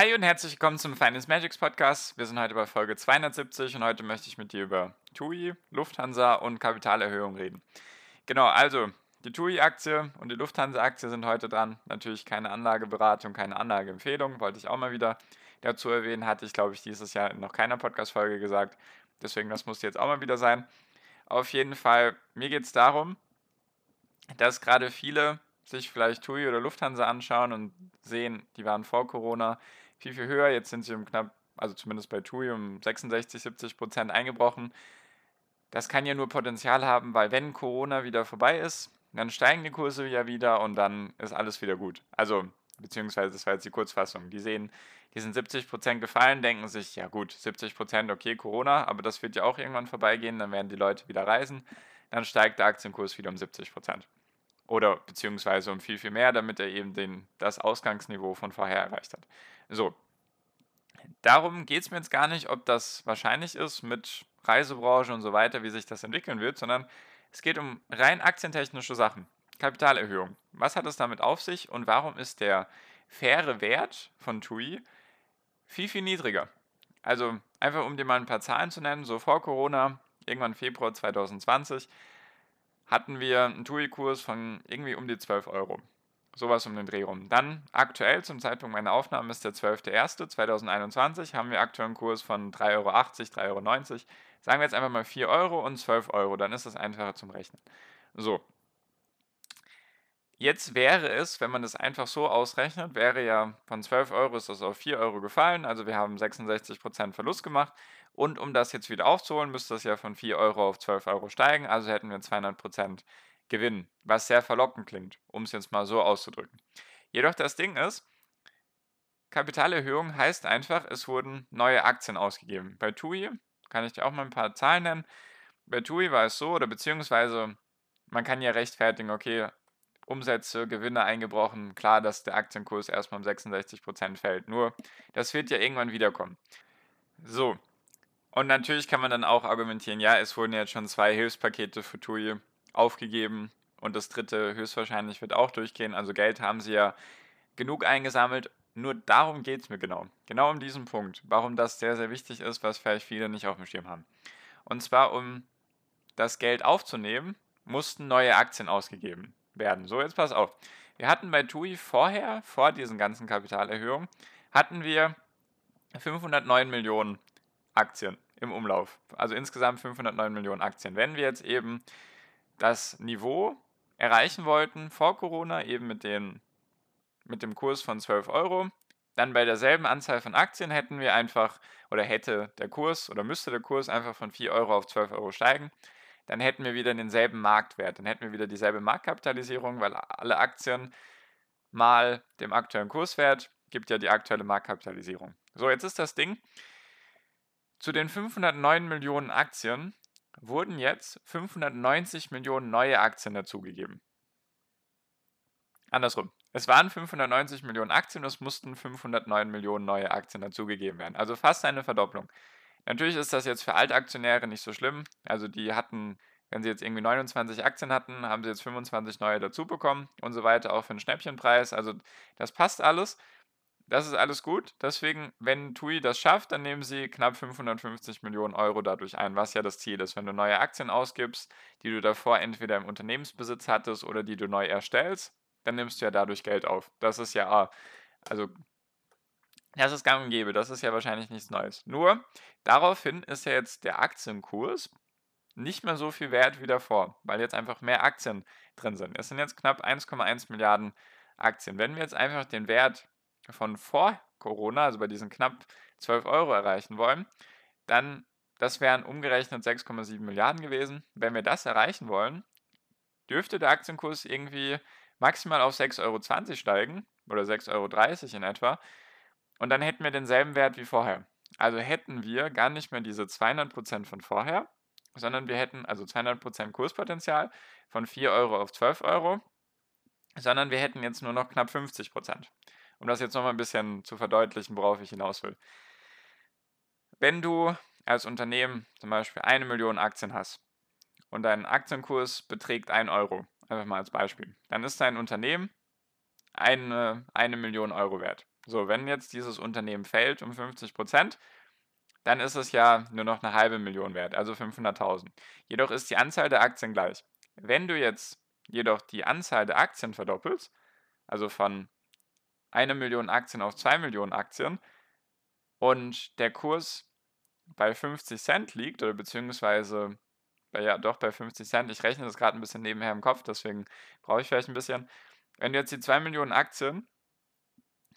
Hi und herzlich willkommen zum Finance Magics Podcast. Wir sind heute bei Folge 270 und heute möchte ich mit dir über TUI, Lufthansa und Kapitalerhöhung reden. Genau, also die TUI-Aktie und die Lufthansa-Aktie sind heute dran. Natürlich keine Anlageberatung, keine Anlageempfehlung, wollte ich auch mal wieder dazu erwähnen. Hatte ich, glaube ich, dieses Jahr in noch keiner Podcast-Folge gesagt. Deswegen, das musste jetzt auch mal wieder sein. Auf jeden Fall, mir geht es darum, dass gerade viele sich vielleicht TUI oder Lufthansa anschauen und sehen, die waren vor Corona viel, viel höher. Jetzt sind sie um knapp, also zumindest bei TUI, um 66, 70 Prozent eingebrochen. Das kann ja nur Potenzial haben, weil wenn Corona wieder vorbei ist, dann steigen die Kurse ja wieder und dann ist alles wieder gut. Also, beziehungsweise das war jetzt die Kurzfassung. Die sehen, die sind 70 Prozent gefallen, denken sich, ja gut, 70 Prozent, okay, Corona, aber das wird ja auch irgendwann vorbeigehen, dann werden die Leute wieder reisen, dann steigt der Aktienkurs wieder um 70 Prozent. Oder beziehungsweise um viel, viel mehr, damit er eben den, das Ausgangsniveau von vorher erreicht hat. So. Darum geht es mir jetzt gar nicht, ob das wahrscheinlich ist mit Reisebranche und so weiter, wie sich das entwickeln wird, sondern es geht um rein aktientechnische Sachen. Kapitalerhöhung. Was hat es damit auf sich und warum ist der faire Wert von TUI viel, viel niedriger? Also einfach um dir mal ein paar Zahlen zu nennen, so vor Corona, irgendwann Februar 2020, hatten wir einen TUI-Kurs von irgendwie um die 12 Euro. Sowas um den Dreh rum. Dann aktuell, zum Zeitpunkt meiner Aufnahme, ist der 12.01.2021, haben wir aktuell einen Kurs von 3,80 Euro, 3,90 Euro. Sagen wir jetzt einfach mal 4 Euro und 12 Euro, dann ist das einfacher zum Rechnen. So. Jetzt wäre es, wenn man das einfach so ausrechnet, wäre ja von 12 Euro ist das auf 4 Euro gefallen, also wir haben 66% Verlust gemacht und um das jetzt wieder aufzuholen, müsste das ja von 4 Euro auf 12 Euro steigen, also hätten wir 200% Gewinn, was sehr verlockend klingt, um es jetzt mal so auszudrücken. Jedoch das Ding ist, Kapitalerhöhung heißt einfach, es wurden neue Aktien ausgegeben. Bei TUI kann ich dir auch mal ein paar Zahlen nennen. Bei TUI war es so, oder beziehungsweise man kann ja rechtfertigen, okay, Umsätze, Gewinne eingebrochen, klar, dass der Aktienkurs erstmal um 66% fällt. Nur, das wird ja irgendwann wiederkommen. So, und natürlich kann man dann auch argumentieren, ja, es wurden jetzt schon zwei Hilfspakete für TUI aufgegeben und das dritte höchstwahrscheinlich wird auch durchgehen. Also Geld haben sie ja genug eingesammelt. Nur darum geht es mir genau. Genau um diesen Punkt. Warum das sehr, sehr wichtig ist, was vielleicht viele nicht auf dem Schirm haben. Und zwar, um das Geld aufzunehmen, mussten neue Aktien ausgegeben werden. So, jetzt pass auf. Wir hatten bei TUI vorher, vor diesen ganzen Kapitalerhöhungen, hatten wir 509 Millionen Aktien im Umlauf. Also insgesamt 509 Millionen Aktien. Wenn wir jetzt eben das Niveau erreichen wollten vor Corona, eben mit, den, mit dem Kurs von 12 Euro, dann bei derselben Anzahl von Aktien hätten wir einfach, oder hätte der Kurs oder müsste der Kurs einfach von 4 Euro auf 12 Euro steigen, dann hätten wir wieder denselben Marktwert, dann hätten wir wieder dieselbe Marktkapitalisierung, weil alle Aktien mal dem aktuellen Kurswert gibt ja die aktuelle Marktkapitalisierung. So, jetzt ist das Ding, zu den 509 Millionen Aktien wurden jetzt 590 Millionen neue Aktien dazugegeben. Andersrum. Es waren 590 Millionen Aktien, es mussten 509 Millionen neue Aktien dazugegeben werden. Also fast eine Verdopplung. Natürlich ist das jetzt für Altaktionäre nicht so schlimm. Also die hatten, wenn sie jetzt irgendwie 29 Aktien hatten, haben sie jetzt 25 neue dazu bekommen und so weiter, auch für einen Schnäppchenpreis. Also das passt alles. Das ist alles gut. Deswegen, wenn TUI das schafft, dann nehmen sie knapp 550 Millionen Euro dadurch ein, was ja das Ziel ist. Wenn du neue Aktien ausgibst, die du davor entweder im Unternehmensbesitz hattest oder die du neu erstellst, dann nimmst du ja dadurch Geld auf. Das ist ja, also, das ist gang und gäbe. Das ist ja wahrscheinlich nichts Neues. Nur, daraufhin ist ja jetzt der Aktienkurs nicht mehr so viel wert wie davor, weil jetzt einfach mehr Aktien drin sind. Es sind jetzt knapp 1,1 Milliarden Aktien. Wenn wir jetzt einfach den Wert von vor Corona, also bei diesen knapp 12 Euro erreichen wollen, dann, das wären umgerechnet 6,7 Milliarden gewesen. Wenn wir das erreichen wollen, dürfte der Aktienkurs irgendwie maximal auf 6,20 Euro steigen oder 6,30 Euro in etwa. und dann hätten wir denselben Wert wie vorher. Also hätten wir gar nicht mehr diese 200% von vorher, sondern wir hätten also 200% Kurspotenzial von 4 Euro auf 12 Euro, sondern wir hätten jetzt nur noch knapp 50%. Um das jetzt nochmal ein bisschen zu verdeutlichen, worauf ich hinaus will. Wenn du als Unternehmen zum Beispiel eine Million Aktien hast und dein Aktienkurs beträgt 1 Euro, einfach mal als Beispiel, dann ist dein Unternehmen eine, eine Million Euro wert. So, wenn jetzt dieses Unternehmen fällt um 50 Prozent, dann ist es ja nur noch eine halbe Million wert, also 500.000. Jedoch ist die Anzahl der Aktien gleich. Wenn du jetzt jedoch die Anzahl der Aktien verdoppelst, also von eine Million Aktien auf zwei Millionen Aktien und der Kurs bei 50 Cent liegt oder beziehungsweise ja doch bei 50 Cent, ich rechne das gerade ein bisschen nebenher im Kopf, deswegen brauche ich vielleicht ein bisschen. Wenn du jetzt die 2 Millionen Aktien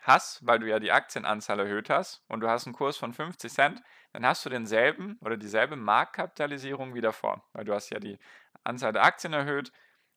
hast, weil du ja die Aktienanzahl erhöht hast und du hast einen Kurs von 50 Cent, dann hast du denselben oder dieselbe Marktkapitalisierung wie davor, weil du hast ja die Anzahl der Aktien erhöht.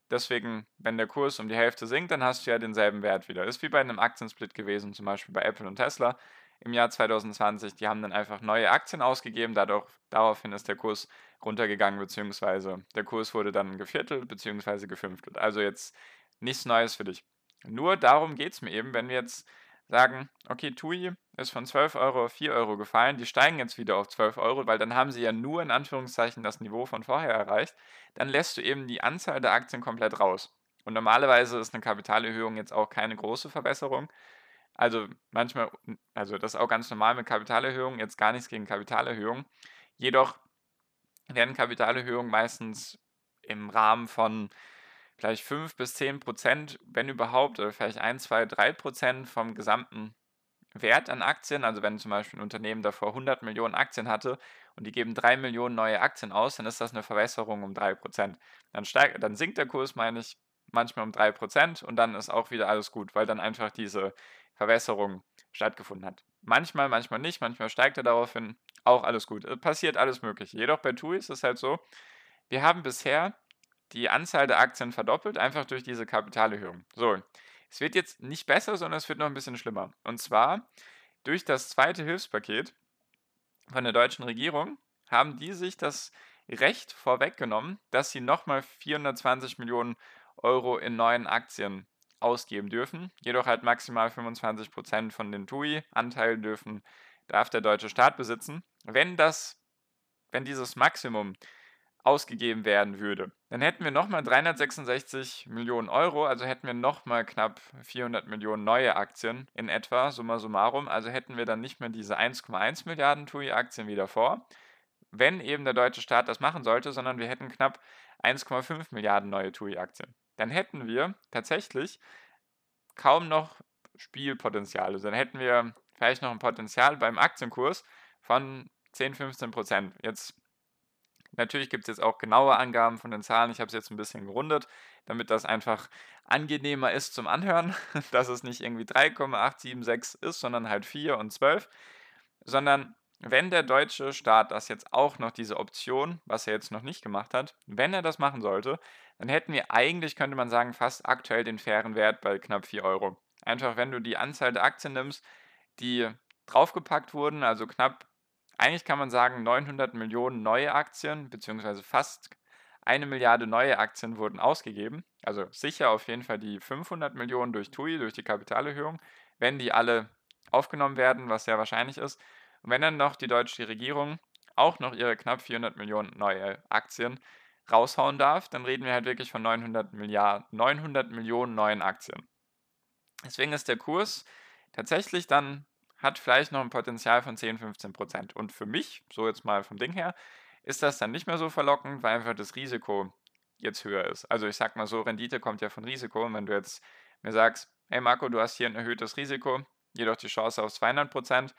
Deswegen, wenn der Kurs um die Hälfte sinkt, dann hast du ja denselben Wert wieder. Ist wie bei einem Aktiensplit gewesen, zum Beispiel bei Apple und Tesla im Jahr 2020. Die haben dann einfach neue Aktien ausgegeben, dadurch, daraufhin ist der Kurs runtergegangen, beziehungsweise der Kurs wurde dann geviertelt, beziehungsweise gefünftelt. Also jetzt nichts Neues für dich. Nur darum geht es mir eben, wenn wir jetzt sagen, okay, TUI ist von 12 Euro auf 4 Euro gefallen, die steigen jetzt wieder auf 12 Euro, weil dann haben sie ja nur in Anführungszeichen das Niveau von vorher erreicht, dann lässt du eben die Anzahl der Aktien komplett raus. Und normalerweise ist eine Kapitalerhöhung jetzt auch keine große Verbesserung. Also manchmal, also das ist auch ganz normal mit Kapitalerhöhungen, jetzt gar nichts gegen Kapitalerhöhungen. Jedoch werden Kapitalerhöhungen meistens im Rahmen von vielleicht 5 bis 10 Prozent, wenn überhaupt, oder vielleicht 1, 2, 3 Prozent vom gesamten Wert an Aktien. Also wenn zum Beispiel ein Unternehmen davor 100 Millionen Aktien hatte und die geben 3 Millionen neue Aktien aus, dann ist das eine Verwässerung um 3 Prozent. Dann, dann sinkt der Kurs, meine ich, manchmal um 3 Prozent und dann ist auch wieder alles gut, weil dann einfach diese Verwässerung stattgefunden hat. Manchmal, manchmal nicht, manchmal steigt er daraufhin, auch alles gut. Es passiert alles Mögliche. Jedoch bei TUI ist es halt so, wir haben bisher die Anzahl der Aktien verdoppelt, einfach durch diese Kapitalerhöhung. So, es wird jetzt nicht besser, sondern es wird noch ein bisschen schlimmer. Und zwar durch das zweite Hilfspaket von der deutschen Regierung haben die sich das Recht vorweggenommen, dass sie nochmal 420 Millionen Euro in neuen Aktien ausgeben dürfen. Jedoch halt maximal 25% von den TUI-Anteilen dürfen, darf der deutsche Staat besitzen. Wenn das, wenn dieses Maximum ausgegeben werden würde. Dann hätten wir nochmal 366 Millionen Euro, also hätten wir nochmal knapp 400 Millionen neue Aktien in etwa, summa summarum. Also hätten wir dann nicht mehr diese 1,1 Milliarden TUI-Aktien wie davor, wenn eben der deutsche Staat das machen sollte, sondern wir hätten knapp 1,5 Milliarden neue TUI-Aktien. Dann hätten wir tatsächlich kaum noch Spielpotenzial. Also dann hätten wir vielleicht noch ein Potenzial beim Aktienkurs von 10, 15 Prozent. Jetzt Natürlich gibt es jetzt auch genaue Angaben von den Zahlen. Ich habe es jetzt ein bisschen gerundet, damit das einfach angenehmer ist zum Anhören, dass es nicht irgendwie 3,876 ist, sondern halt 4 und 12, sondern wenn der deutsche Staat das jetzt auch noch diese Option, was er jetzt noch nicht gemacht hat, wenn er das machen sollte, dann hätten wir eigentlich, könnte man sagen, fast aktuell den fairen Wert bei knapp 4 Euro. Einfach wenn du die Anzahl der Aktien nimmst, die draufgepackt wurden, also knapp eigentlich kann man sagen, 900 Millionen neue Aktien, beziehungsweise fast eine Milliarde neue Aktien wurden ausgegeben. Also sicher auf jeden Fall die 500 Millionen durch TUI, durch die Kapitalerhöhung, wenn die alle aufgenommen werden, was sehr wahrscheinlich ist. Und wenn dann noch die deutsche Regierung auch noch ihre knapp 400 Millionen neue Aktien raushauen darf, dann reden wir halt wirklich von 900, Milliarden, 900 Millionen neuen Aktien. Deswegen ist der Kurs tatsächlich dann hat vielleicht noch ein Potenzial von 10, 15 Prozent. Und für mich, so jetzt mal vom Ding her, ist das dann nicht mehr so verlockend, weil einfach das Risiko jetzt höher ist. Also ich sag mal so, Rendite kommt ja von Risiko. Und wenn du jetzt mir sagst, hey Marco, du hast hier ein erhöhtes Risiko, jedoch die Chance auf 200 Prozent,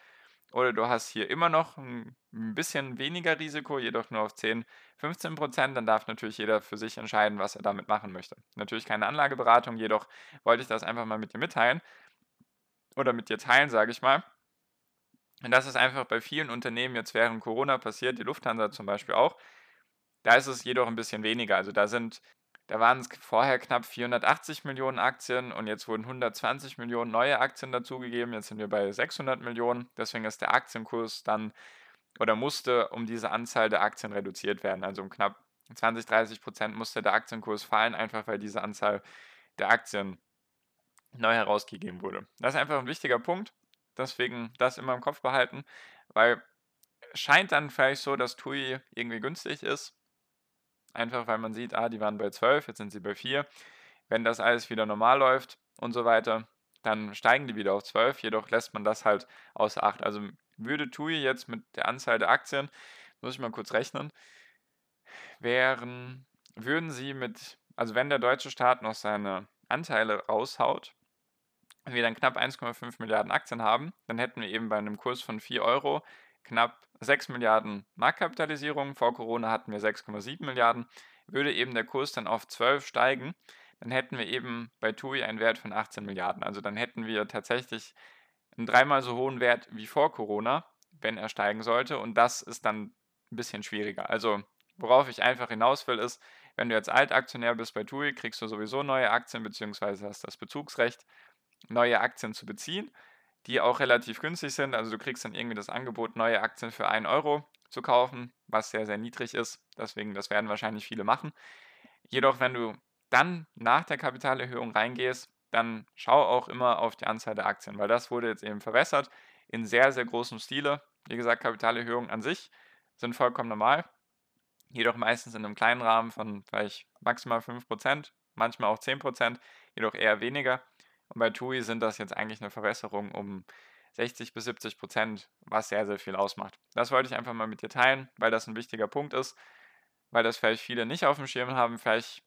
oder du hast hier immer noch ein bisschen weniger Risiko, jedoch nur auf 10, 15 Prozent, dann darf natürlich jeder für sich entscheiden, was er damit machen möchte. Natürlich keine Anlageberatung, jedoch wollte ich das einfach mal mit dir mitteilen oder mit dir teilen, sage ich mal. Und das ist einfach bei vielen Unternehmen jetzt während Corona passiert, die Lufthansa zum Beispiel auch. Da ist es jedoch ein bisschen weniger. Also da sind Da waren es vorher knapp 480 Millionen Aktien und jetzt wurden 120 Millionen neue Aktien dazugegeben. Jetzt sind wir bei 600 Millionen. Deswegen ist der Aktienkurs dann oder musste um diese Anzahl der Aktien reduziert werden. Also um knapp 20, 30 Prozent musste der Aktienkurs fallen, einfach weil diese Anzahl der Aktien neu herausgegeben wurde. Das ist einfach ein wichtiger Punkt. Deswegen das immer im Kopf behalten, weil scheint dann vielleicht so, dass TUI irgendwie günstig ist. Einfach weil man sieht, ah, die waren bei 12, jetzt sind sie bei 4. Wenn das alles wieder normal läuft und so weiter, dann steigen die wieder auf 12. Jedoch lässt man das halt außer Acht. Also würde TUI jetzt mit der Anzahl der Aktien, muss ich mal kurz rechnen, wären, würden sie mit, also wenn der deutsche Staat noch seine Anteile raushaut, wir dann knapp 1,5 Milliarden Aktien haben, dann hätten wir eben bei einem Kurs von 4 Euro knapp 6 Milliarden Marktkapitalisierung. Vor Corona hatten wir 6,7 Milliarden. Würde eben der Kurs dann auf 12 steigen, dann hätten wir eben bei TUI einen Wert von 18 Milliarden. Also dann hätten wir tatsächlich einen dreimal so hohen Wert wie vor Corona, wenn er steigen sollte. Und das ist dann ein bisschen schwieriger. Also worauf ich einfach hinaus will, ist, wenn du jetzt Altaktionär bist bei TUI, kriegst du sowieso neue Aktien bzw. hast das Bezugsrecht, neue Aktien zu beziehen die auch relativ günstig sind. Also du kriegst dann irgendwie das Angebot, neue Aktien für 1 Euro zu kaufen, was sehr, sehr niedrig ist. Deswegen, das werden wahrscheinlich viele machen. Jedoch, wenn du dann nach der Kapitalerhöhung reingehst, dann schau auch immer auf die Anzahl der Aktien, weil das wurde jetzt eben verwässert in sehr, sehr großem Stile. Wie gesagt, Kapitalerhöhungen an sich sind vollkommen normal, jedoch meistens in einem kleinen Rahmen von vielleicht maximal 5%, manchmal auch 10%, jedoch eher weniger. Und bei TUI sind das jetzt eigentlich eine Verbesserung um 60 bis 70 Prozent, was sehr, sehr viel ausmacht. Das wollte ich einfach mal mit dir teilen, weil das ein wichtiger Punkt ist, weil das vielleicht viele nicht auf dem Schirm haben. Vielleicht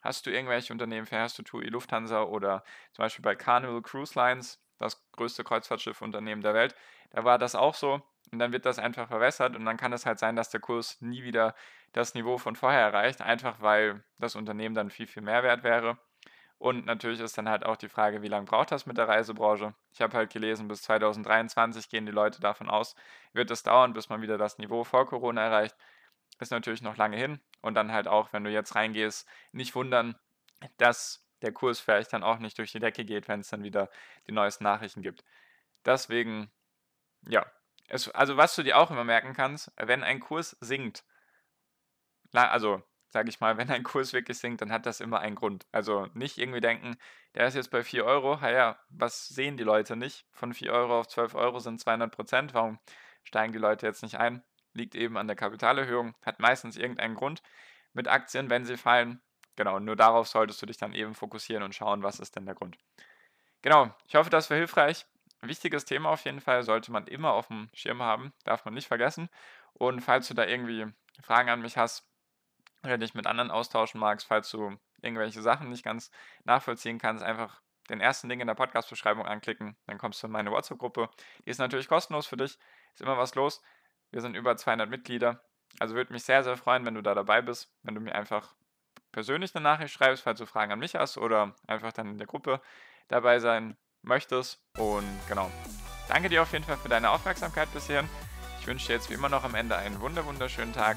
hast du irgendwelche Unternehmen, vielleicht hast du TUI Lufthansa oder zum Beispiel bei Carnival Cruise Lines, das größte Kreuzfahrtschiffunternehmen der Welt, da war das auch so. Und dann wird das einfach verwässert und dann kann es halt sein, dass der Kurs nie wieder das Niveau von vorher erreicht, einfach weil das Unternehmen dann viel, viel mehr wert wäre. Und natürlich ist dann halt auch die Frage, wie lange braucht das mit der Reisebranche? Ich habe halt gelesen, bis 2023 gehen die Leute davon aus, wird es dauern, bis man wieder das Niveau vor Corona erreicht. Ist natürlich noch lange hin. Und dann halt auch, wenn du jetzt reingehst, nicht wundern, dass der Kurs vielleicht dann auch nicht durch die Decke geht, wenn es dann wieder die neuesten Nachrichten gibt. Deswegen, ja. Es, also was du dir auch immer merken kannst, wenn ein Kurs sinkt, also sage ich mal, wenn ein Kurs wirklich sinkt, dann hat das immer einen Grund. Also nicht irgendwie denken, der ist jetzt bei 4 Euro, ja, was sehen die Leute nicht? Von 4 Euro auf 12 Euro sind 200 Prozent, warum steigen die Leute jetzt nicht ein? Liegt eben an der Kapitalerhöhung, hat meistens irgendeinen Grund. Mit Aktien, wenn sie fallen, genau, nur darauf solltest du dich dann eben fokussieren und schauen, was ist denn der Grund. Genau, ich hoffe, das war hilfreich. Wichtiges Thema auf jeden Fall, sollte man immer auf dem Schirm haben, darf man nicht vergessen. Und falls du da irgendwie Fragen an mich hast, oder dich mit anderen austauschen magst, falls du irgendwelche Sachen nicht ganz nachvollziehen kannst, einfach den ersten Link in der Podcast-Beschreibung anklicken, dann kommst du in meine WhatsApp-Gruppe. Die ist natürlich kostenlos für dich, ist immer was los. Wir sind über 200 Mitglieder, also würde mich sehr, sehr freuen, wenn du da dabei bist, wenn du mir einfach persönlich eine Nachricht schreibst, falls du Fragen an mich hast oder einfach dann in der Gruppe dabei sein möchtest. Und genau, danke dir auf jeden Fall für deine Aufmerksamkeit bisher. Ich wünsche dir jetzt wie immer noch am Ende einen wunderschönen Tag